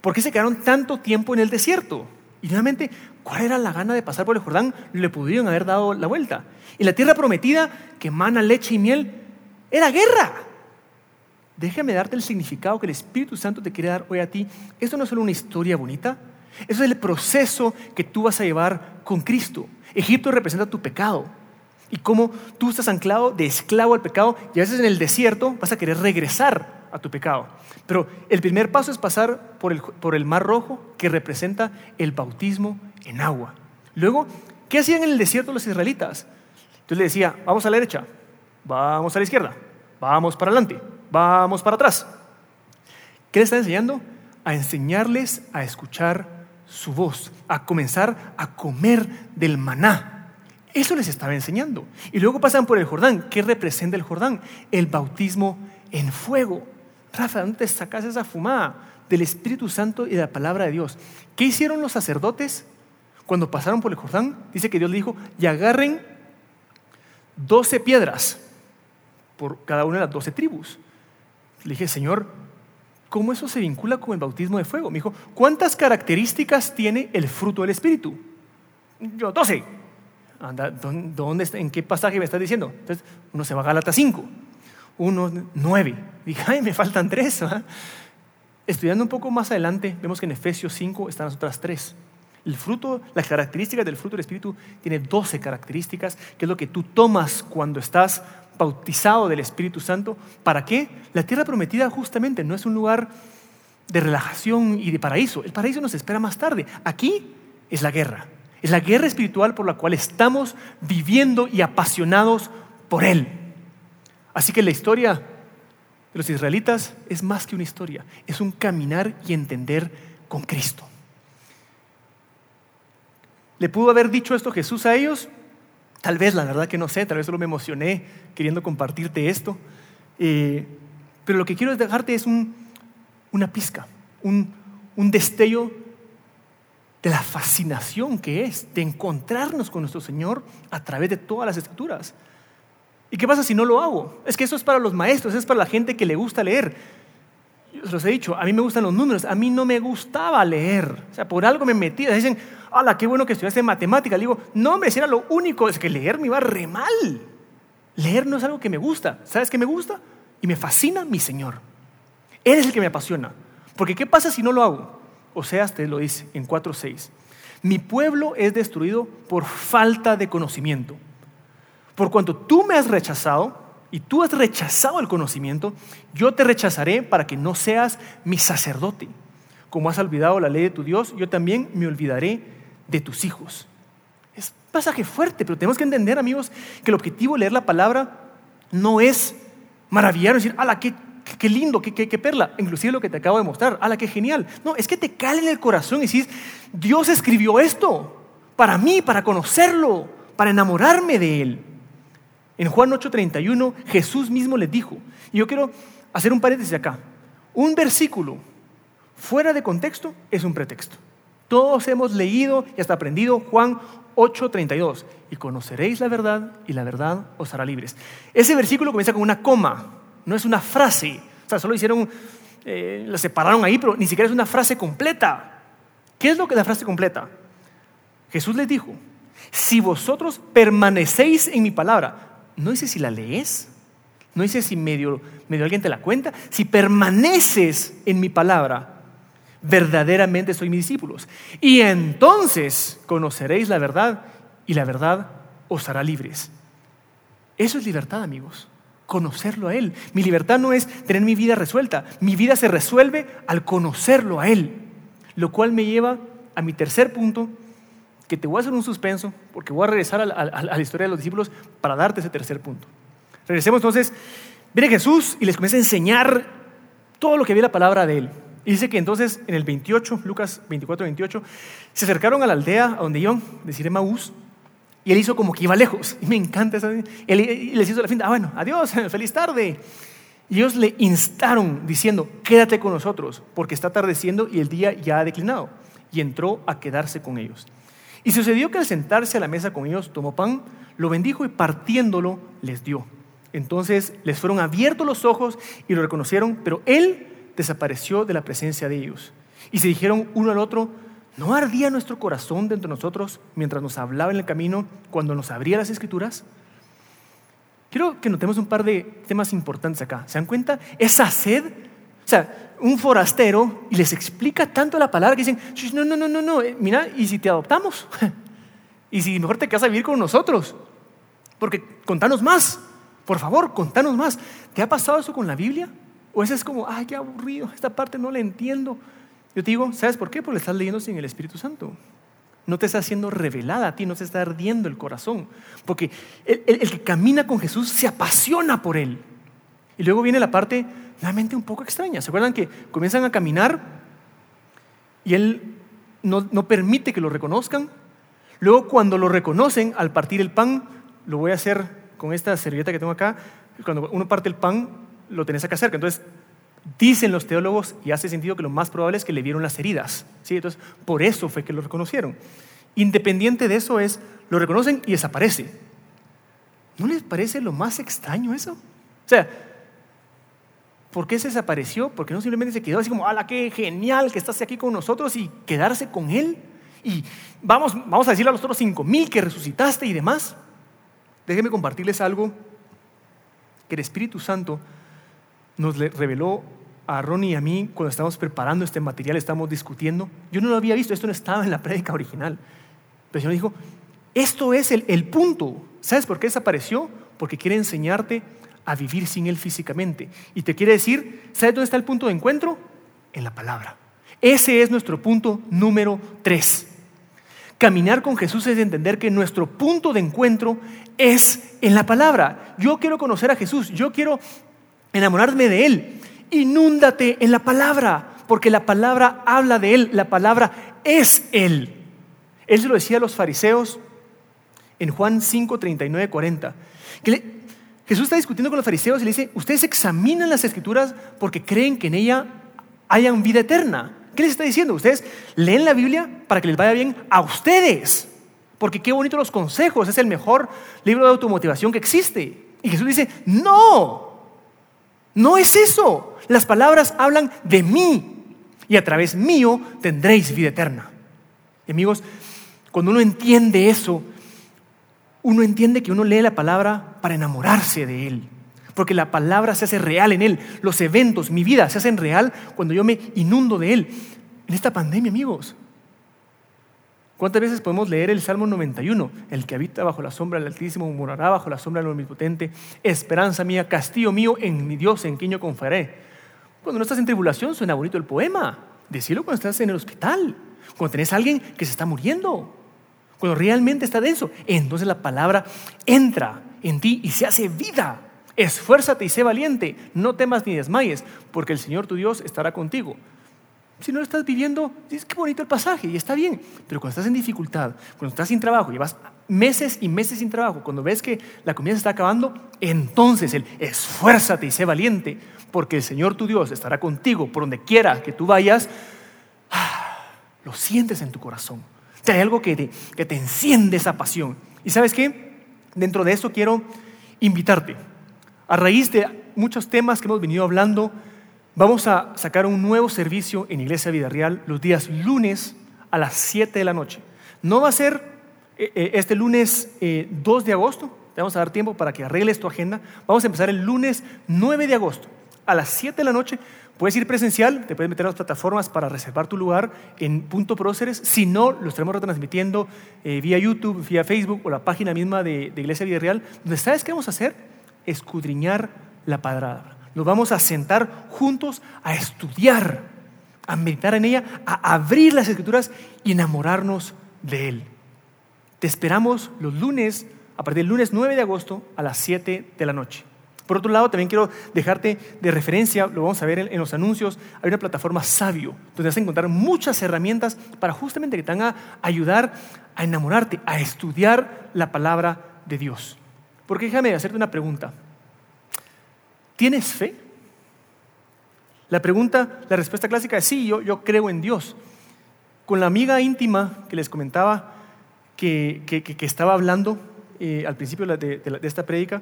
¿Por qué se quedaron tanto tiempo en el desierto? Y nuevamente, ¿cuál era la gana de pasar por el Jordán? Le pudieron haber dado la vuelta. Y la tierra prometida, que emana leche y miel, era guerra. Déjame darte el significado que el Espíritu Santo te quiere dar hoy a ti. Esto no es solo una historia bonita, eso es el proceso que tú vas a llevar con Cristo. Egipto representa tu pecado y cómo tú estás anclado de esclavo al pecado y a veces en el desierto vas a querer regresar a tu pecado. Pero el primer paso es pasar por el, por el mar rojo que representa el bautismo en agua. Luego, ¿qué hacían en el desierto los israelitas? Entonces le decía, vamos a la derecha, vamos a la izquierda, vamos para adelante vamos para atrás. ¿Qué le está enseñando? A enseñarles a escuchar su voz, a comenzar a comer del maná. Eso les estaba enseñando. Y luego pasan por el Jordán. ¿Qué representa el Jordán? El bautismo en fuego. Rafa, ¿dónde te sacas esa fumada? Del Espíritu Santo y de la palabra de Dios. ¿Qué hicieron los sacerdotes cuando pasaron por el Jordán? Dice que Dios le dijo, y agarren doce piedras por cada una de las doce tribus. Le dije, Señor, ¿cómo eso se vincula con el bautismo de fuego? Me dijo, ¿cuántas características tiene el fruto del Espíritu? Yo, 12. Anda, ¿dónde, ¿En qué pasaje me estás diciendo? Entonces, uno se va a Gálatas 5, uno 9. Dije, ay, me faltan tres. Estudiando un poco más adelante, vemos que en Efesios 5 están las otras tres. El fruto, las características del fruto del Espíritu tiene 12 características, que es lo que tú tomas cuando estás bautizado del Espíritu Santo. ¿Para qué? La tierra prometida justamente no es un lugar de relajación y de paraíso. El paraíso nos espera más tarde. Aquí es la guerra. Es la guerra espiritual por la cual estamos viviendo y apasionados por Él. Así que la historia de los israelitas es más que una historia, es un caminar y entender con Cristo. ¿Le pudo haber dicho esto Jesús a ellos? Tal vez, la verdad que no sé, tal vez solo me emocioné queriendo compartirte esto. Eh, pero lo que quiero dejarte es una pizca, un, un destello de la fascinación que es de encontrarnos con nuestro Señor a través de todas las escrituras. ¿Y qué pasa si no lo hago? Es que eso es para los maestros, es para la gente que le gusta leer. Se los he dicho, a mí me gustan los números, a mí no me gustaba leer. O sea, por algo me metí. Dicen, ¡Hala, qué bueno que estudiaste matemática! Le digo, no, hombre, si era lo único, es que leer me iba re mal. Leer no es algo que me gusta. ¿Sabes qué me gusta? Y me fascina mi Señor. Él es el que me apasiona. Porque ¿qué pasa si no lo hago? O sea, te lo dice en 4.6. Mi pueblo es destruido por falta de conocimiento. Por cuanto tú me has rechazado y tú has rechazado el conocimiento, yo te rechazaré para que no seas mi sacerdote. Como has olvidado la ley de tu Dios, yo también me olvidaré de tus hijos. Es pasaje fuerte, pero tenemos que entender, amigos, que el objetivo de leer la palabra no es maravillar, decir, ¡ala, qué, qué lindo, qué, qué, qué, perla! Inclusive lo que te acabo de mostrar, ¡ala, qué genial! No, es que te cale en el corazón y dices, Dios escribió esto para mí, para conocerlo, para enamorarme de Él. En Juan 8:31 Jesús mismo les dijo, y yo quiero hacer un paréntesis acá, un versículo fuera de contexto es un pretexto. Todos hemos leído y hasta aprendido Juan 8:32, y conoceréis la verdad y la verdad os hará libres. Ese versículo comienza con una coma, no es una frase, o sea, solo hicieron, eh, la separaron ahí, pero ni siquiera es una frase completa. ¿Qué es lo que es la frase completa? Jesús les dijo, si vosotros permanecéis en mi palabra, no dice si la lees, no dice si medio, medio alguien te la cuenta, si permaneces en mi palabra, verdaderamente soy mis discípulos. Y entonces conoceréis la verdad y la verdad os hará libres. Eso es libertad, amigos. Conocerlo a Él. Mi libertad no es tener mi vida resuelta. Mi vida se resuelve al conocerlo a Él. Lo cual me lleva a mi tercer punto, que te voy a hacer un suspenso, porque voy a regresar a la, historia de los discípulos para darte ese tercer punto. Regresemos entonces, viene Jesús y les comienza a enseñar todo lo que había la palabra de él. Y dice que entonces en el 28, Lucas 24, 28, se acercaron a la aldea a donde iban, decir Maús, y él hizo como que iba lejos. Y me encanta eso. Él les hizo la fin, ah, bueno, adiós, feliz tarde. Y ellos le instaron diciendo, quédate con nosotros, porque está atardeciendo y el día ya ha declinado. Y entró a quedarse con ellos. Y sucedió que al sentarse a la mesa con ellos, tomó pan, lo bendijo y partiéndolo les dio. Entonces les fueron abiertos los ojos y lo reconocieron, pero él desapareció de la presencia de ellos. Y se dijeron uno al otro, ¿no ardía nuestro corazón dentro de nosotros mientras nos hablaba en el camino cuando nos abría las escrituras? Quiero que notemos un par de temas importantes acá. ¿Se dan cuenta? Esa sed, o sea, un forastero y les explica tanto la palabra que dicen, no, no, no, no, no, eh, mira, ¿y si te adoptamos? ¿Y si mejor te quedas a vivir con nosotros? Porque contanos más, por favor, contanos más. ¿Te ha pasado eso con la Biblia? ¿O eso es como, ay, qué aburrido, esta parte no la entiendo? Yo te digo, ¿sabes por qué? Porque estás leyendo sin el Espíritu Santo. No te está haciendo revelada a ti, no te está ardiendo el corazón. Porque el, el que camina con Jesús se apasiona por Él. Y luego viene la parte un poco extraña. ¿Se acuerdan que comienzan a caminar y Él no, no permite que lo reconozcan? Luego cuando lo reconocen, al partir el pan, lo voy a hacer con esta servilleta que tengo acá, cuando uno parte el pan, lo tenés acá cerca. Entonces, dicen los teólogos, y hace sentido que lo más probable es que le vieron las heridas. ¿sí? Entonces, por eso fue que lo reconocieron. Independiente de eso es, lo reconocen y desaparece. ¿No les parece lo más extraño eso? O sea, ¿por qué se desapareció? Porque no simplemente se quedó así como, ¡ala, qué genial que estás aquí con nosotros! y quedarse con Él. Y vamos, vamos a decirle a los otros cinco mil que resucitaste y demás. Déjenme compartirles algo que el Espíritu Santo nos reveló a Ronnie y a mí cuando estábamos preparando este material, estábamos discutiendo. Yo no lo había visto, esto no estaba en la prédica original. Pero el Señor dijo, esto es el, el punto. ¿Sabes por qué desapareció? Porque quiere enseñarte a vivir sin Él físicamente. Y te quiere decir, ¿sabes dónde está el punto de encuentro? En la palabra. Ese es nuestro punto número tres. Caminar con Jesús es entender que nuestro punto de encuentro es en la palabra. Yo quiero conocer a Jesús, yo quiero enamorarme de Él. Inúndate en la palabra, porque la palabra habla de Él, la palabra es Él. Él se lo decía a los fariseos en Juan 5, 39, 40. Que Jesús está discutiendo con los fariseos y le dice, ustedes examinan las escrituras porque creen que en ella hayan vida eterna. ¿Qué les está diciendo? Ustedes leen la Biblia para que les vaya bien a ustedes. Porque qué bonito los consejos, es el mejor libro de automotivación que existe. Y Jesús dice, no, no es eso. Las palabras hablan de mí y a través mío tendréis vida eterna. Y amigos, cuando uno entiende eso, uno entiende que uno lee la palabra para enamorarse de Él. Porque la palabra se hace real en Él. Los eventos, mi vida se hacen real cuando yo me inundo de Él. En esta pandemia, amigos, ¿Cuántas veces podemos leer el Salmo 91? El que habita bajo la sombra del Altísimo morará bajo la sombra del Omnipotente. Esperanza mía, castillo mío, en mi Dios en quien yo confiaré. Cuando no estás en tribulación suena bonito el poema. Decirlo cuando estás en el hospital. Cuando tenés a alguien que se está muriendo. Cuando realmente está denso. Entonces la palabra entra en ti y se hace vida. Esfuérzate y sé valiente. No temas ni desmayes, porque el Señor tu Dios estará contigo. Si no lo estás viviendo, dices, qué bonito el pasaje y está bien. Pero cuando estás en dificultad, cuando estás sin trabajo, llevas meses y meses sin trabajo, cuando ves que la comida se está acabando, entonces el esfuérzate y sé valiente, porque el Señor tu Dios estará contigo por donde quiera que tú vayas. Ah, lo sientes en tu corazón. Hay algo que te, que te enciende esa pasión. ¿Y sabes qué? Dentro de eso quiero invitarte. A raíz de muchos temas que hemos venido hablando, Vamos a sacar un nuevo servicio en Iglesia Vida Real los días lunes a las 7 de la noche. No va a ser eh, eh, este lunes 2 eh, de agosto, te vamos a dar tiempo para que arregles tu agenda. Vamos a empezar el lunes 9 de agosto a las 7 de la noche. Puedes ir presencial, te puedes meter a las plataformas para reservar tu lugar en Punto Próceres. Si no, lo estaremos retransmitiendo vía YouTube, vía Facebook o la página misma de, Iglesia Vida Real, donde sabes qué vamos a hacer? Escudriñar la palabra. Nos vamos a sentar juntos a estudiar, a meditar en ella, a abrir las escrituras y enamorarnos de Él. Te esperamos los lunes, a partir del lunes 9 de agosto a las 7 de la noche. Por otro lado, también quiero dejarte de referencia, lo vamos a ver en, los anuncios, hay una plataforma Sabio, donde vas a encontrar muchas herramientas para justamente que te van a ayudar a enamorarte, a estudiar la palabra de Dios. Porque déjame hacerte una pregunta. ¿Tienes fe? La pregunta, la respuesta clásica es sí, yo, yo creo en Dios. Con la amiga íntima que les comentaba que, que, estaba hablando eh, al principio de, esta prédica,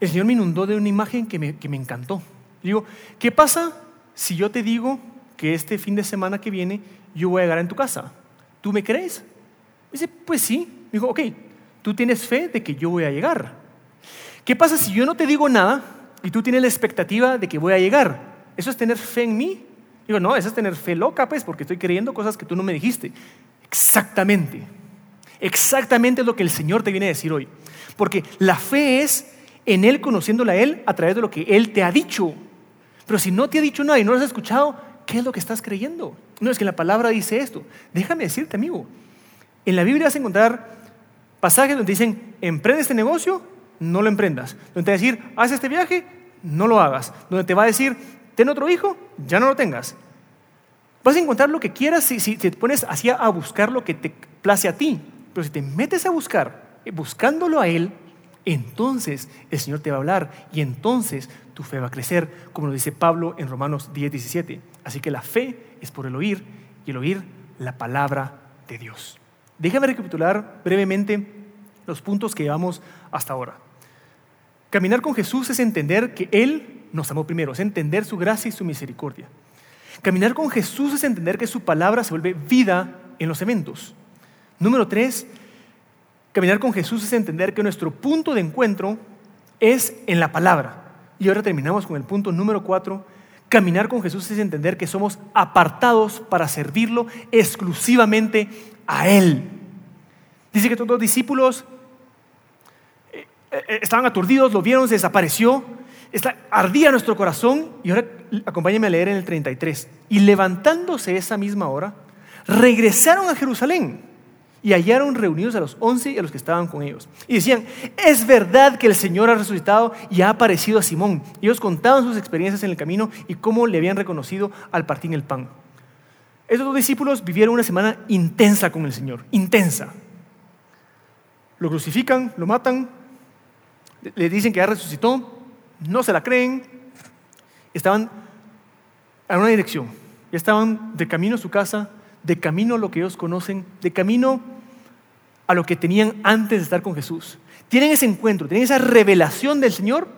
el Señor me inundó de una imagen que me, que me encantó. Digo, ¿qué pasa si yo te digo que este fin de semana que viene yo voy a llegar en tu casa? ¿Tú me crees? dice, pues sí. Digo, ok, tú tienes fe de que yo voy a llegar. ¿Qué pasa si yo no te digo nada y tú tienes la expectativa de que voy a llegar? ¿Eso es tener fe en mí? Digo, no, eso es tener fe loca, pues, porque estoy creyendo cosas que tú no me dijiste. Exactamente. Exactamente es lo que el Señor te viene a decir hoy. Porque la fe es en Él conociéndole a Él a través de lo que Él te ha dicho. Pero si no te ha dicho nada y no lo has escuchado, ¿qué es lo que estás creyendo? No, es que la palabra dice esto. Déjame decirte, amigo. En la Biblia vas a encontrar pasajes donde dicen, emprende este negocio no lo emprendas. Donde te va a decir, haz este viaje, no lo hagas. Donde te va a decir, ten otro hijo, ya no lo tengas. Vas a encontrar lo que quieras si, te pones así a buscar lo que te place a ti. Pero si te metes a buscar, buscándolo a Él, entonces el Señor te va a hablar y entonces tu fe va a crecer, como lo dice Pablo en Romanos 10, 17. Así que la fe es por el oír y el oír la palabra de Dios. Déjame recapitular brevemente los puntos que llevamos hasta ahora. Caminar con Jesús es entender que Él nos amó primero, es entender su gracia y su misericordia. Caminar con Jesús es entender que su palabra se vuelve vida en los eventos. Número tres, caminar con Jesús es entender que nuestro punto de encuentro es en la palabra. Y ahora terminamos con el punto número cuatro. Caminar con Jesús es entender que somos apartados para servirlo exclusivamente a Él. Dice que todos los discípulos eh, estaban aturdidos, lo vieron, se desapareció. Ardía nuestro corazón. Y ahora acompáñame a leer en el 33. Y levantándose esa misma hora, regresaron a Jerusalén y hallaron reunidos a los once y a los que estaban con ellos. Y decían, es verdad que el Señor ha resucitado y ha aparecido a Simón. Y ellos contaban sus experiencias en el camino y cómo le habían reconocido al partir el pan. Estos dos discípulos vivieron una semana intensa con el Señor, intensa. Lo crucifican, lo matan, le dicen que ya resucitó, no se la creen, estaban a una dirección, ya estaban de camino a su casa, de camino a lo que ellos conocen, de camino a lo que tenían antes de estar con Jesús. Tienen ese encuentro, tienen esa revelación del Señor,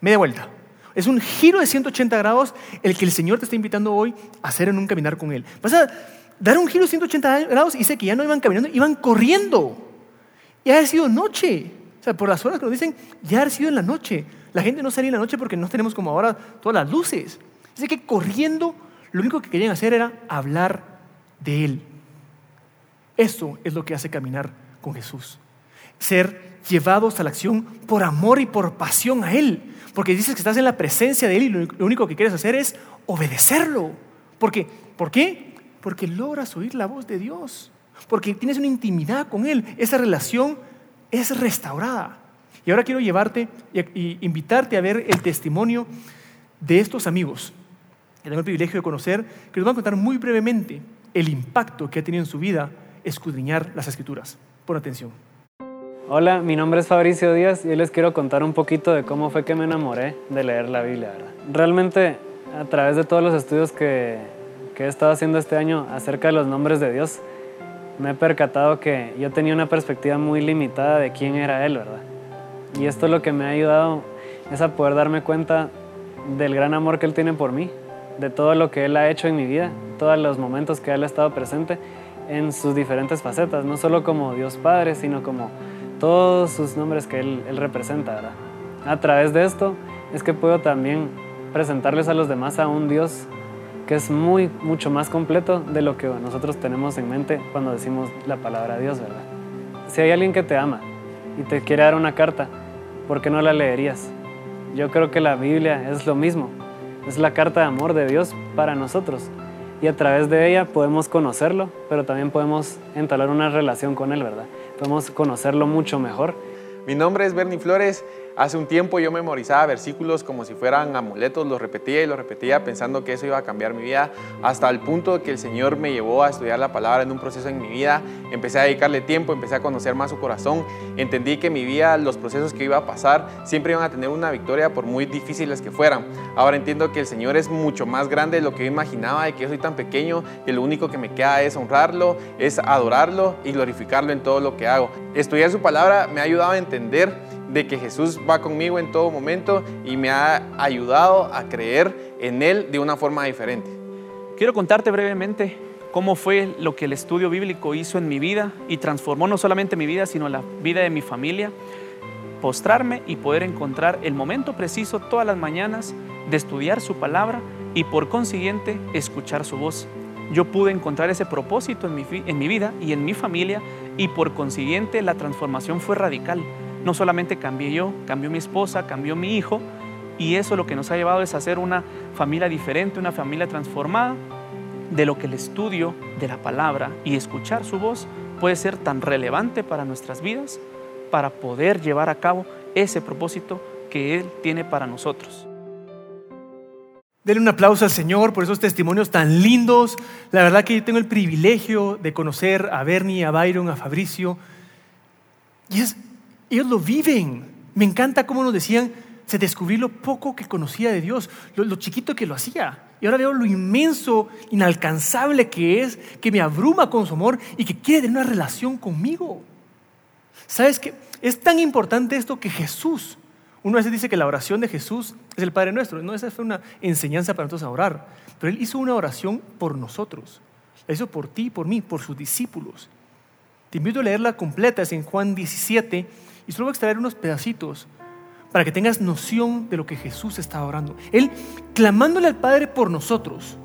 media vuelta. Es un giro de 180 grados el que el Señor te está invitando hoy a hacer en un caminar con Él. Vas a dar un giro de 180 grados y dice que ya no iban caminando, iban corriendo. Ya ha sido noche por las horas que nos dicen, ya ha sido en la noche. La gente no salía en la noche porque no tenemos como ahora todas las luces. Dice que corriendo, lo único que querían hacer era hablar de Él. Eso es lo que hace caminar con Jesús. Ser llevados a la acción por amor y por pasión a Él. Porque dices que estás en la presencia de Él y lo único que quieres hacer es obedecerlo. Porque, ¿Por qué? Porque logras oír la voz de Dios. Porque tienes una intimidad con Él. Esa relación es restaurada. Y ahora quiero llevarte y invitarte a ver el testimonio de estos amigos que tengo el privilegio de conocer, que nos van a contar muy brevemente el impacto que ha tenido en su vida escudriñar las escrituras. Pon atención. Hola, mi nombre es Fabricio Díaz y hoy les quiero contar un poquito de cómo fue que me enamoré de leer la Biblia. Realmente, a través de todos los estudios que, que he estado haciendo este año acerca de los nombres de Dios, me he percatado que yo tenía una perspectiva muy limitada de quién era Él, ¿verdad? Y esto lo que me ha ayudado es a poder darme cuenta del gran amor que Él tiene por mí, de todo lo que Él ha hecho en mi vida, todos los momentos que Él ha estado presente en sus diferentes facetas, no solo como Dios Padre, sino como todos sus nombres que Él, representa. ¿verdad? A través de esto es que puedo también presentarles a los demás a un Dios que es muy, mucho más completo de lo que nosotros tenemos en mente cuando decimos la palabra Dios, ¿verdad? Si hay alguien que te ama y te quiere dar una carta, ¿por qué no la leerías? Yo creo que la Biblia es lo mismo. Es la carta de amor de Dios para nosotros. Y a través de ella podemos conocerlo, pero también podemos entablar una relación con Él, ¿verdad? Podemos conocerlo mucho mejor. Mi nombre es Bernie Flores Hace un tiempo yo memorizaba versículos como si fueran amuletos, los repetía y los repetía pensando que eso iba a cambiar mi vida, hasta el punto que el Señor me llevó a estudiar la palabra en un proceso en mi vida. Empecé a dedicarle tiempo, empecé a conocer más su corazón, entendí que mi vida, los procesos que iba a pasar, siempre iban a tener una victoria por muy difíciles que fueran. Ahora entiendo que el Señor es mucho más grande de lo que yo imaginaba y que yo soy tan pequeño que lo único que me queda es honrarlo, es adorarlo y glorificarlo en todo lo que hago. Estudiar su palabra me ha ayudado a entender de que Jesús va conmigo en todo momento y me ha ayudado a creer en Él de una forma diferente. Quiero contarte brevemente cómo fue lo que el estudio bíblico hizo en mi vida y transformó no solamente mi vida, sino la vida de mi familia. Postrarme y poder encontrar el momento preciso todas las mañanas de estudiar su palabra y por consiguiente escuchar su voz. Yo pude encontrar ese propósito en mi, en mi vida y en mi familia y por consiguiente la transformación fue radical no solamente cambié yo, cambió mi esposa, cambió mi hijo, y eso lo que nos ha llevado es hacer una familia diferente, una familia transformada, de lo que el estudio de la palabra y escuchar su voz puede ser tan relevante para nuestras vidas, para poder llevar a cabo ese propósito que Él tiene para nosotros. Denle un aplauso al Señor por esos testimonios tan lindos. La verdad que yo tengo el privilegio de conocer a Bernie, a Byron, a Fabricio. Y es ellos lo viven. Me encanta cómo nos decían, se descubrí lo poco que conocía de Dios, lo, chiquito que lo hacía. Y ahora veo lo inmenso, inalcanzable que es, que me abruma con su amor y que quiere tener una relación conmigo. ¿Sabes qué? Es tan importante esto que Jesús, uno a veces dice que la oración de Jesús es el Padre nuestro. No, esa fue una enseñanza para nosotros a orar. Pero Él hizo una oración por nosotros. La hizo por ti, por mí, por sus discípulos. Te invito a leerla completa, es en Juan 17, y solo voy a extraer unos pedacitos para que tengas noción de lo que Jesús estaba orando. Él clamándole al Padre por nosotros.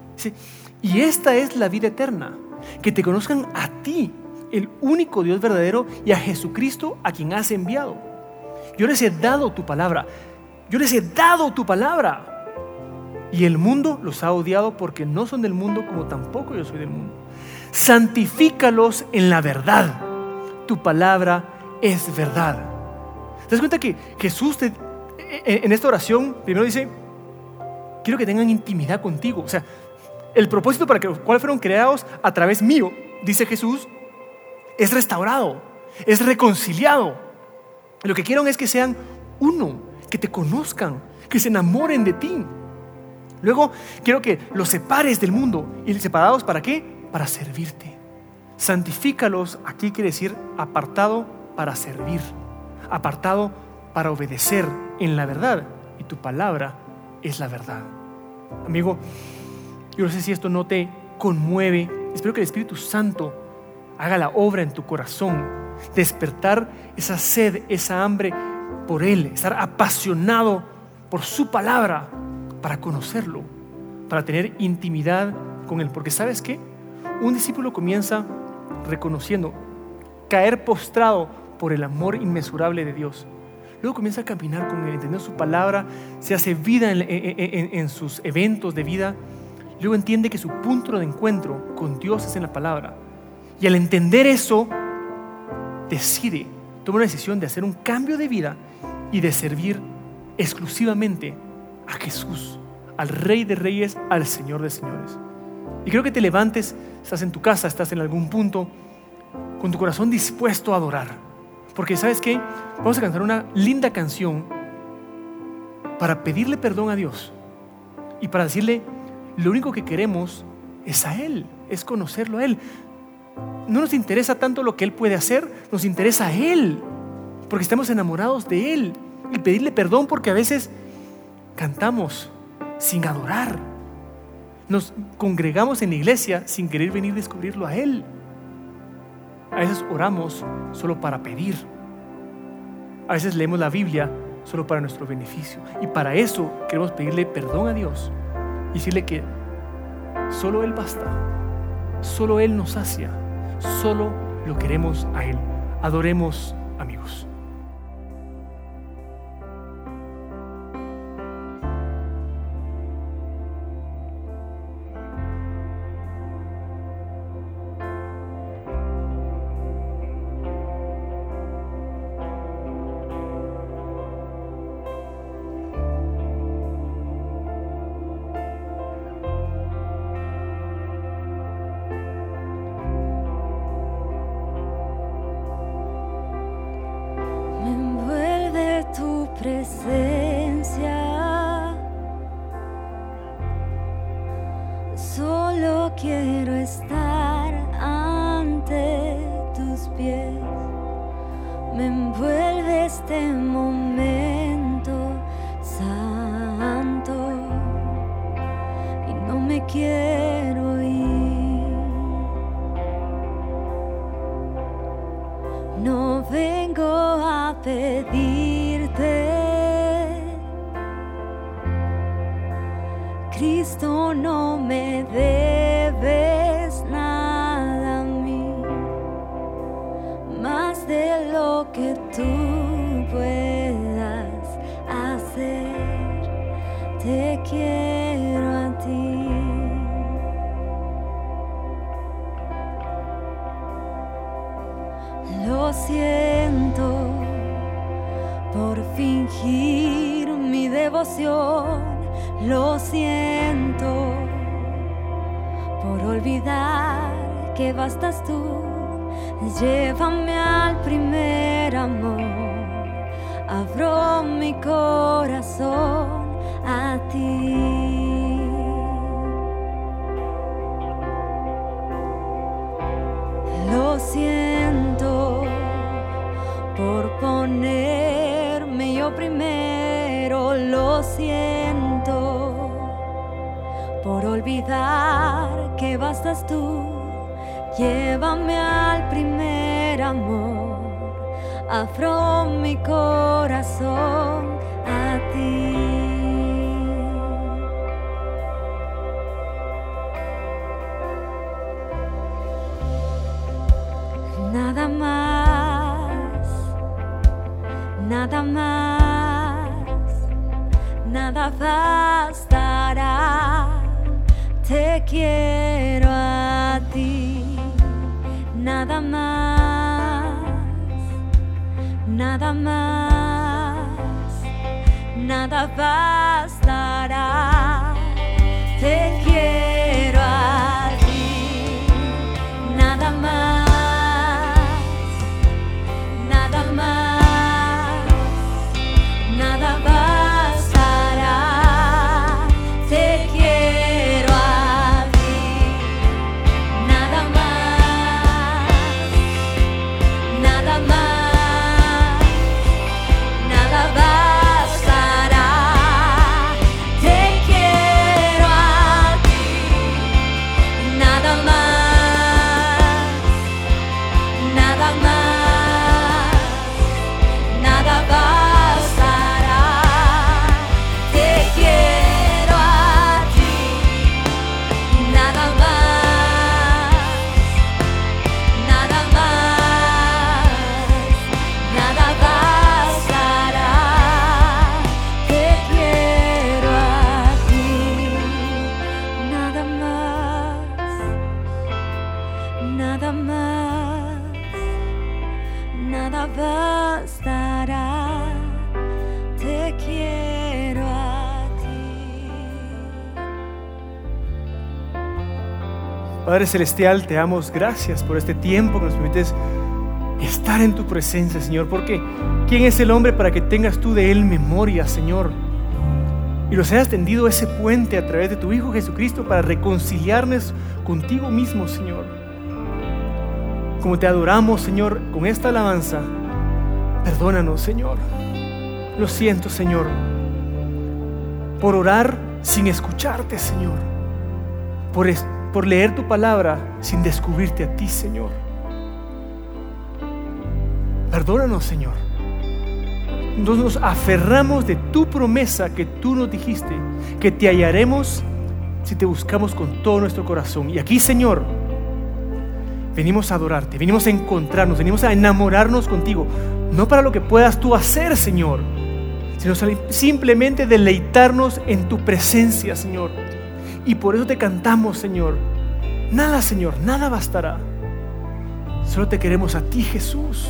y esta es la vida eterna, que te conozcan a ti, el único Dios verdadero, y a Jesucristo a quien has enviado. Yo les he dado tu palabra. Yo les he dado tu palabra. Y el mundo los ha odiado porque no son del mundo como tampoco yo soy del mundo. Santifícalos en la verdad. Tu palabra es verdad. ¿Te das cuenta que Jesús e, e, en esta oración primero dice, quiero que tengan intimidad contigo? O sea, el propósito para que los cuales fueron creados a través mío, dice Jesús, es restaurado, es reconciliado. Lo que quieren es que sean uno, que te conozcan, que se enamoren de ti. Luego quiero que los separes del mundo. ¿Y separados para qué? Para servirte. Santifícalos, aquí quiere decir apartado para servir apartado para obedecer en la verdad y tu palabra es la verdad. Amigo, yo no sé si esto no te conmueve. Espero que el Espíritu Santo haga la obra en tu corazón, despertar esa sed, esa hambre por Él, estar apasionado por su palabra para conocerlo, para tener intimidad con Él. Porque sabes qué? Un discípulo comienza reconociendo, caer postrado por el amor inmesurable de Dios. Luego comienza a caminar con Él, entendiendo su palabra, se hace vida en, sus eventos de vida. Luego entiende que su punto de encuentro con Dios es en la palabra. Y al entender eso, decide, toma una decisión de hacer un cambio de vida y de servir exclusivamente a Jesús, al Rey de Reyes, al Señor de Señores. Y creo que te levantes, estás en tu casa, estás en algún punto, con tu corazón dispuesto a adorar. Porque sabes qué, vamos a cantar una linda canción para pedirle perdón a Dios y para decirle, lo único que queremos es a Él, es conocerlo a Él. No nos interesa tanto lo que Él puede hacer, nos interesa a Él, porque estamos enamorados de Él. Y pedirle perdón porque a veces cantamos sin adorar. Nos congregamos en la iglesia sin querer venir a descubrirlo a Él. A veces oramos solo para pedir. A veces leemos la Biblia solo para nuestro beneficio. Y para eso queremos pedirle perdón a Dios y decirle que solo Él basta. Solo Él nos sacia. Solo lo queremos a Él. Adoremos amigos. Nada más, nada más, nada bastará. Te quiero a ti, nada más, nada más, nada bastará. Celestial, te damos gracias por este tiempo que nos permites estar en tu presencia, Señor. Porque ¿quién es el hombre para que tengas tú de él memoria, Señor? Y nos hayas tendido ese puente a través de tu Hijo Jesucristo para reconciliarnos contigo mismo, Señor. Como te adoramos, Señor, con esta alabanza, perdónanos, Señor. Lo siento, Señor, por orar sin escucharte, Señor. Por, por leer tu palabra sin descubrirte a ti, Señor. Perdónanos, Señor. Nos, nos aferramos de tu promesa que tú nos dijiste, que te hallaremos si te buscamos con todo nuestro corazón. Y aquí, Señor, venimos a adorarte, venimos a encontrarnos, venimos a enamorarnos contigo. No para lo que puedas tú hacer, Señor, sino simplemente deleitarnos en tu presencia, Señor. Y por eso te cantamos, Señor. Nada, Señor, nada bastará. Solo te queremos a ti, Jesús.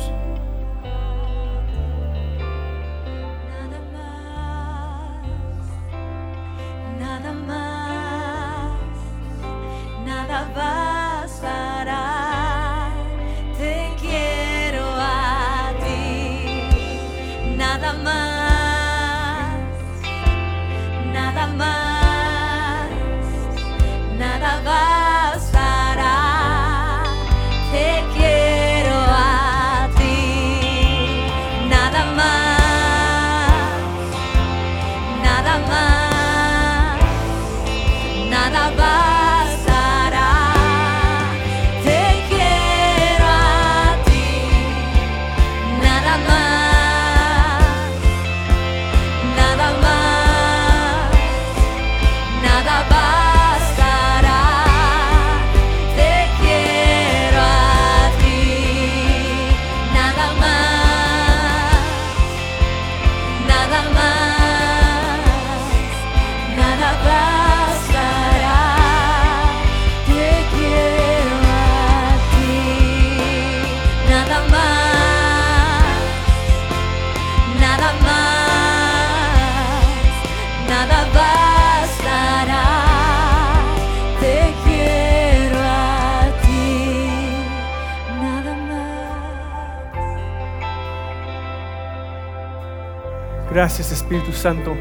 Espíritu Santo,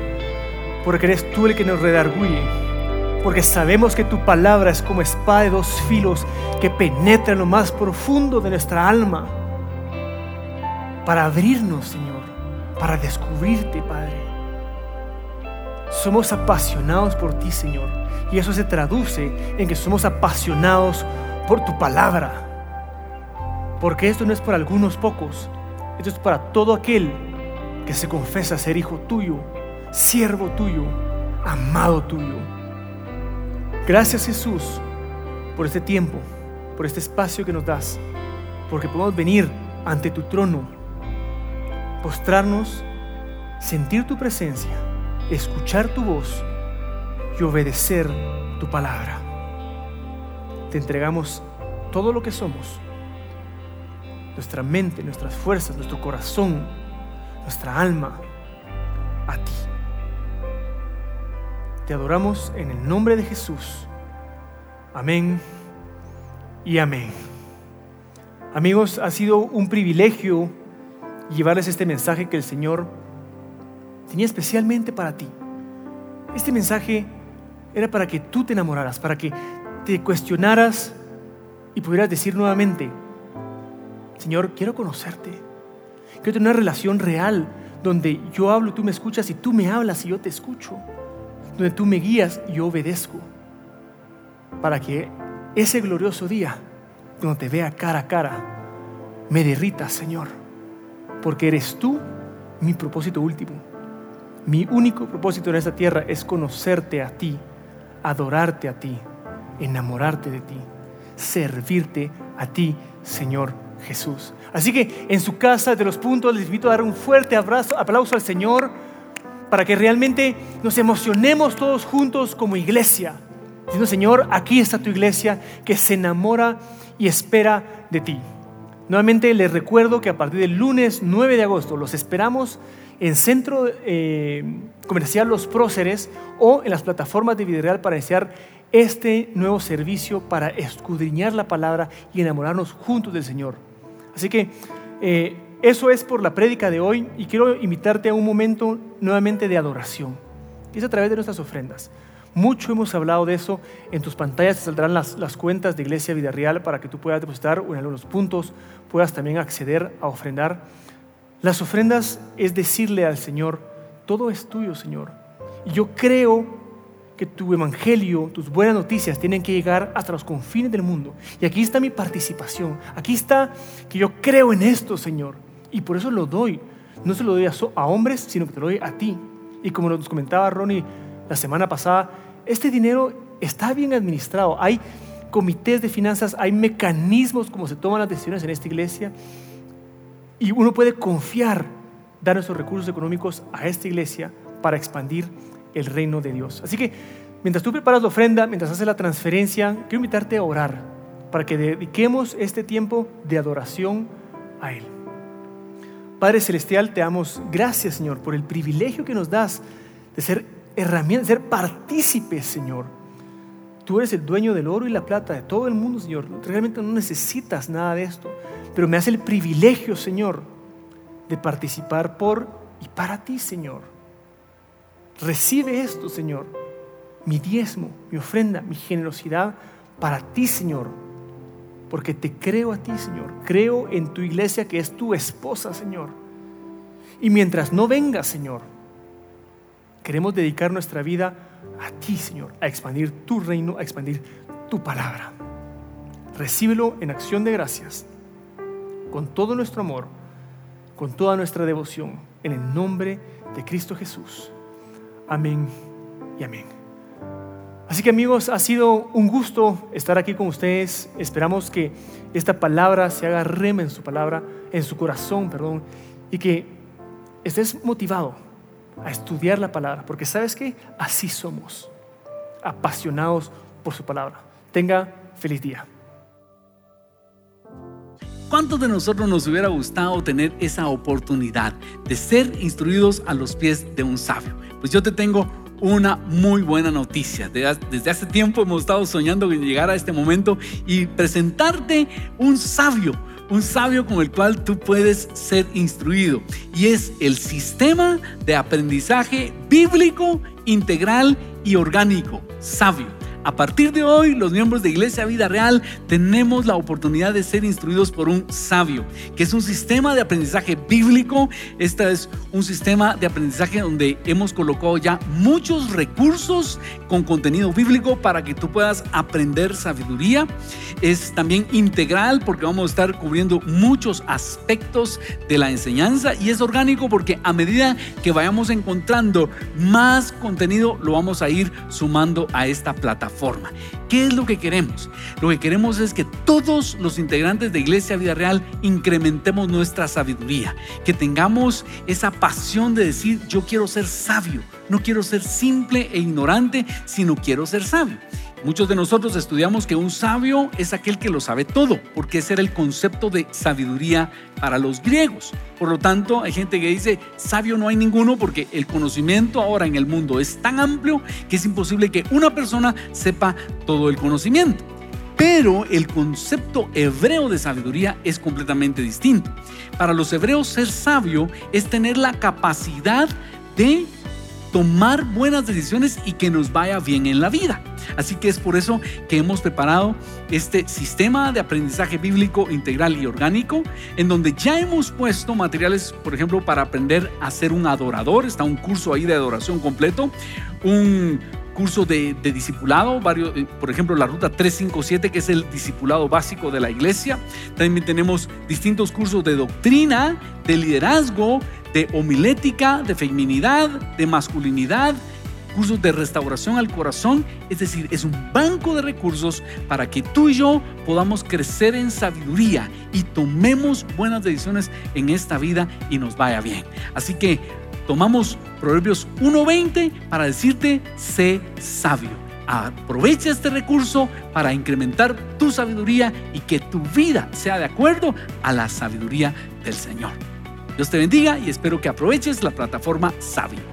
porque eres tú el que nos redarguye, porque sabemos que tu palabra es como espada de dos filos que penetra en lo más profundo de nuestra alma, para abrirnos, Señor, para descubrirte, Padre. Somos apasionados por ti, Señor, y eso se traduce en que somos apasionados por tu palabra, porque esto no es para algunos pocos, esto es para todo aquel que se confesa ser hijo tuyo, siervo tuyo, amado tuyo. Gracias Jesús por este tiempo, por este espacio que nos das, porque podemos venir ante tu trono, postrarnos, sentir tu presencia, escuchar tu voz y obedecer tu palabra. Te entregamos todo lo que somos, nuestra mente, nuestras fuerzas, nuestro corazón, nuestra alma a ti. Te adoramos en el nombre de Jesús. Amén y amén. Amigos, ha sido un privilegio llevarles este mensaje que el Señor tenía especialmente para ti. Este mensaje era para que tú te enamoraras, para que te cuestionaras y pudieras decir nuevamente, Señor, quiero conocerte. Quiero tener una relación real donde yo hablo, tú me escuchas y tú me hablas y yo te escucho. Donde tú me guías y yo obedezco. Para que ese glorioso día, cuando te vea cara a cara, me derrita, Señor. Porque eres tú mi propósito último. Mi único propósito en esta tierra es conocerte a ti, adorarte a ti, enamorarte de ti, servirte a ti, Señor Jesús. Así que en su casa de los puntos les invito a dar un fuerte abrazo, aplauso al Señor para que realmente nos emocionemos todos juntos como iglesia. Diciendo, Señor, aquí está tu iglesia que se enamora y espera de ti. Nuevamente les recuerdo que a partir del lunes 9 de agosto los esperamos en Centro eh, Comercial Los Próceres o en las plataformas de Videreal para iniciar este nuevo servicio para escudriñar la palabra y enamorarnos juntos del Señor. Así que eh, eso es por la prédica de hoy y quiero invitarte a un momento nuevamente de adoración. Y es a través de nuestras ofrendas. Mucho hemos hablado de eso. En tus pantallas te saldrán las, las cuentas de Iglesia Vida Real para que tú puedas depositar en algunos puntos, puedas también acceder a ofrendar. Las ofrendas es decirle al Señor, todo es tuyo, Señor. Y yo creo tu evangelio, tus buenas noticias tienen que llegar hasta los confines del mundo. Y aquí está mi participación. Aquí está que yo creo en esto, Señor. Y por eso lo doy. No se lo doy a, hombres, sino que te lo doy a ti. Y como nos comentaba Ronnie la semana pasada, este dinero está bien administrado. Hay comités de finanzas, hay mecanismos como se toman las decisiones en esta iglesia. Y uno puede confiar, dar esos recursos económicos a esta iglesia para expandir el reino de Dios. Así que mientras tú preparas la ofrenda, mientras haces la transferencia, quiero invitarte a orar para que dediquemos este tiempo de adoración a Él. Padre Celestial, te damos gracias, Señor, por el privilegio que nos das de ser herramientas, de ser partícipes, Señor. Tú eres el dueño del oro y la plata de todo el mundo, Señor. Realmente no necesitas nada de esto, pero me hace el privilegio, Señor, de participar por y para ti, Señor. Recibe esto, Señor, mi diezmo, mi ofrenda, mi generosidad para ti, Señor, porque te creo a ti, Señor. Creo en tu iglesia que es tu esposa, Señor. Y mientras no venga, Señor, queremos dedicar nuestra vida a ti, Señor, a expandir tu reino, a expandir tu palabra. Recíbelo en acción de gracias, con todo nuestro amor, con toda nuestra devoción, en el nombre de Cristo Jesús. Amén y amén. Así que amigos, ha sido un gusto estar aquí con ustedes. Esperamos que esta palabra se haga rema en su palabra, en su corazón, perdón, y que estés motivado a estudiar la palabra, porque sabes que así somos, apasionados por su palabra. Tenga feliz día. ¿Cuántos de nosotros nos hubiera gustado tener esa oportunidad de ser instruidos a los pies de un sabio? Pues yo te tengo una muy buena noticia. Desde hace tiempo hemos estado soñando en llegar a este momento y presentarte un sabio, un sabio con el cual tú puedes ser instruido. Y es el sistema de aprendizaje bíblico, integral y orgánico, sabio. A partir de hoy, los miembros de Iglesia Vida Real tenemos la oportunidad de ser instruidos por un sabio, que es un sistema de aprendizaje bíblico. Este es un sistema de aprendizaje donde hemos colocado ya muchos recursos con contenido bíblico para que tú puedas aprender sabiduría. Es también integral porque vamos a estar cubriendo muchos aspectos de la enseñanza y es orgánico porque a medida que vayamos encontrando más contenido, lo vamos a ir sumando a esta plataforma forma. ¿Qué es lo que queremos? Lo que queremos es que todos los integrantes de Iglesia Vida Real incrementemos nuestra sabiduría, que tengamos esa pasión de decir, yo quiero ser sabio, no quiero ser simple e ignorante, sino quiero ser sabio. Muchos de nosotros estudiamos que un sabio es aquel que lo sabe todo, porque ese era el concepto de sabiduría para los griegos. Por lo tanto, hay gente que dice, sabio no hay ninguno porque el conocimiento ahora en el mundo es tan amplio que es imposible que una persona sepa todo el conocimiento. Pero el concepto hebreo de sabiduría es completamente distinto. Para los hebreos ser sabio es tener la capacidad de tomar buenas decisiones y que nos vaya bien en la vida. Así que es por eso que hemos preparado este sistema de aprendizaje bíblico integral y orgánico, en donde ya hemos puesto materiales, por ejemplo, para aprender a ser un adorador. Está un curso ahí de adoración completo, un curso de, discipulado, varios, eh, por ejemplo, la ruta 357, que es el discipulado básico de la iglesia. También tenemos distintos cursos de doctrina, de liderazgo, de homilética, de feminidad, de masculinidad, cursos de restauración al corazón, es decir, es un banco de recursos para que tú y yo podamos crecer en sabiduría y tomemos buenas decisiones en esta vida y nos vaya bien. Así que tomamos Proverbios 1.20 para decirte, sé sabio. Aprovecha este recurso para incrementar tu sabiduría y que tu vida sea de acuerdo a la sabiduría del Señor. Dios te bendiga y espero que aproveches la plataforma Sabi.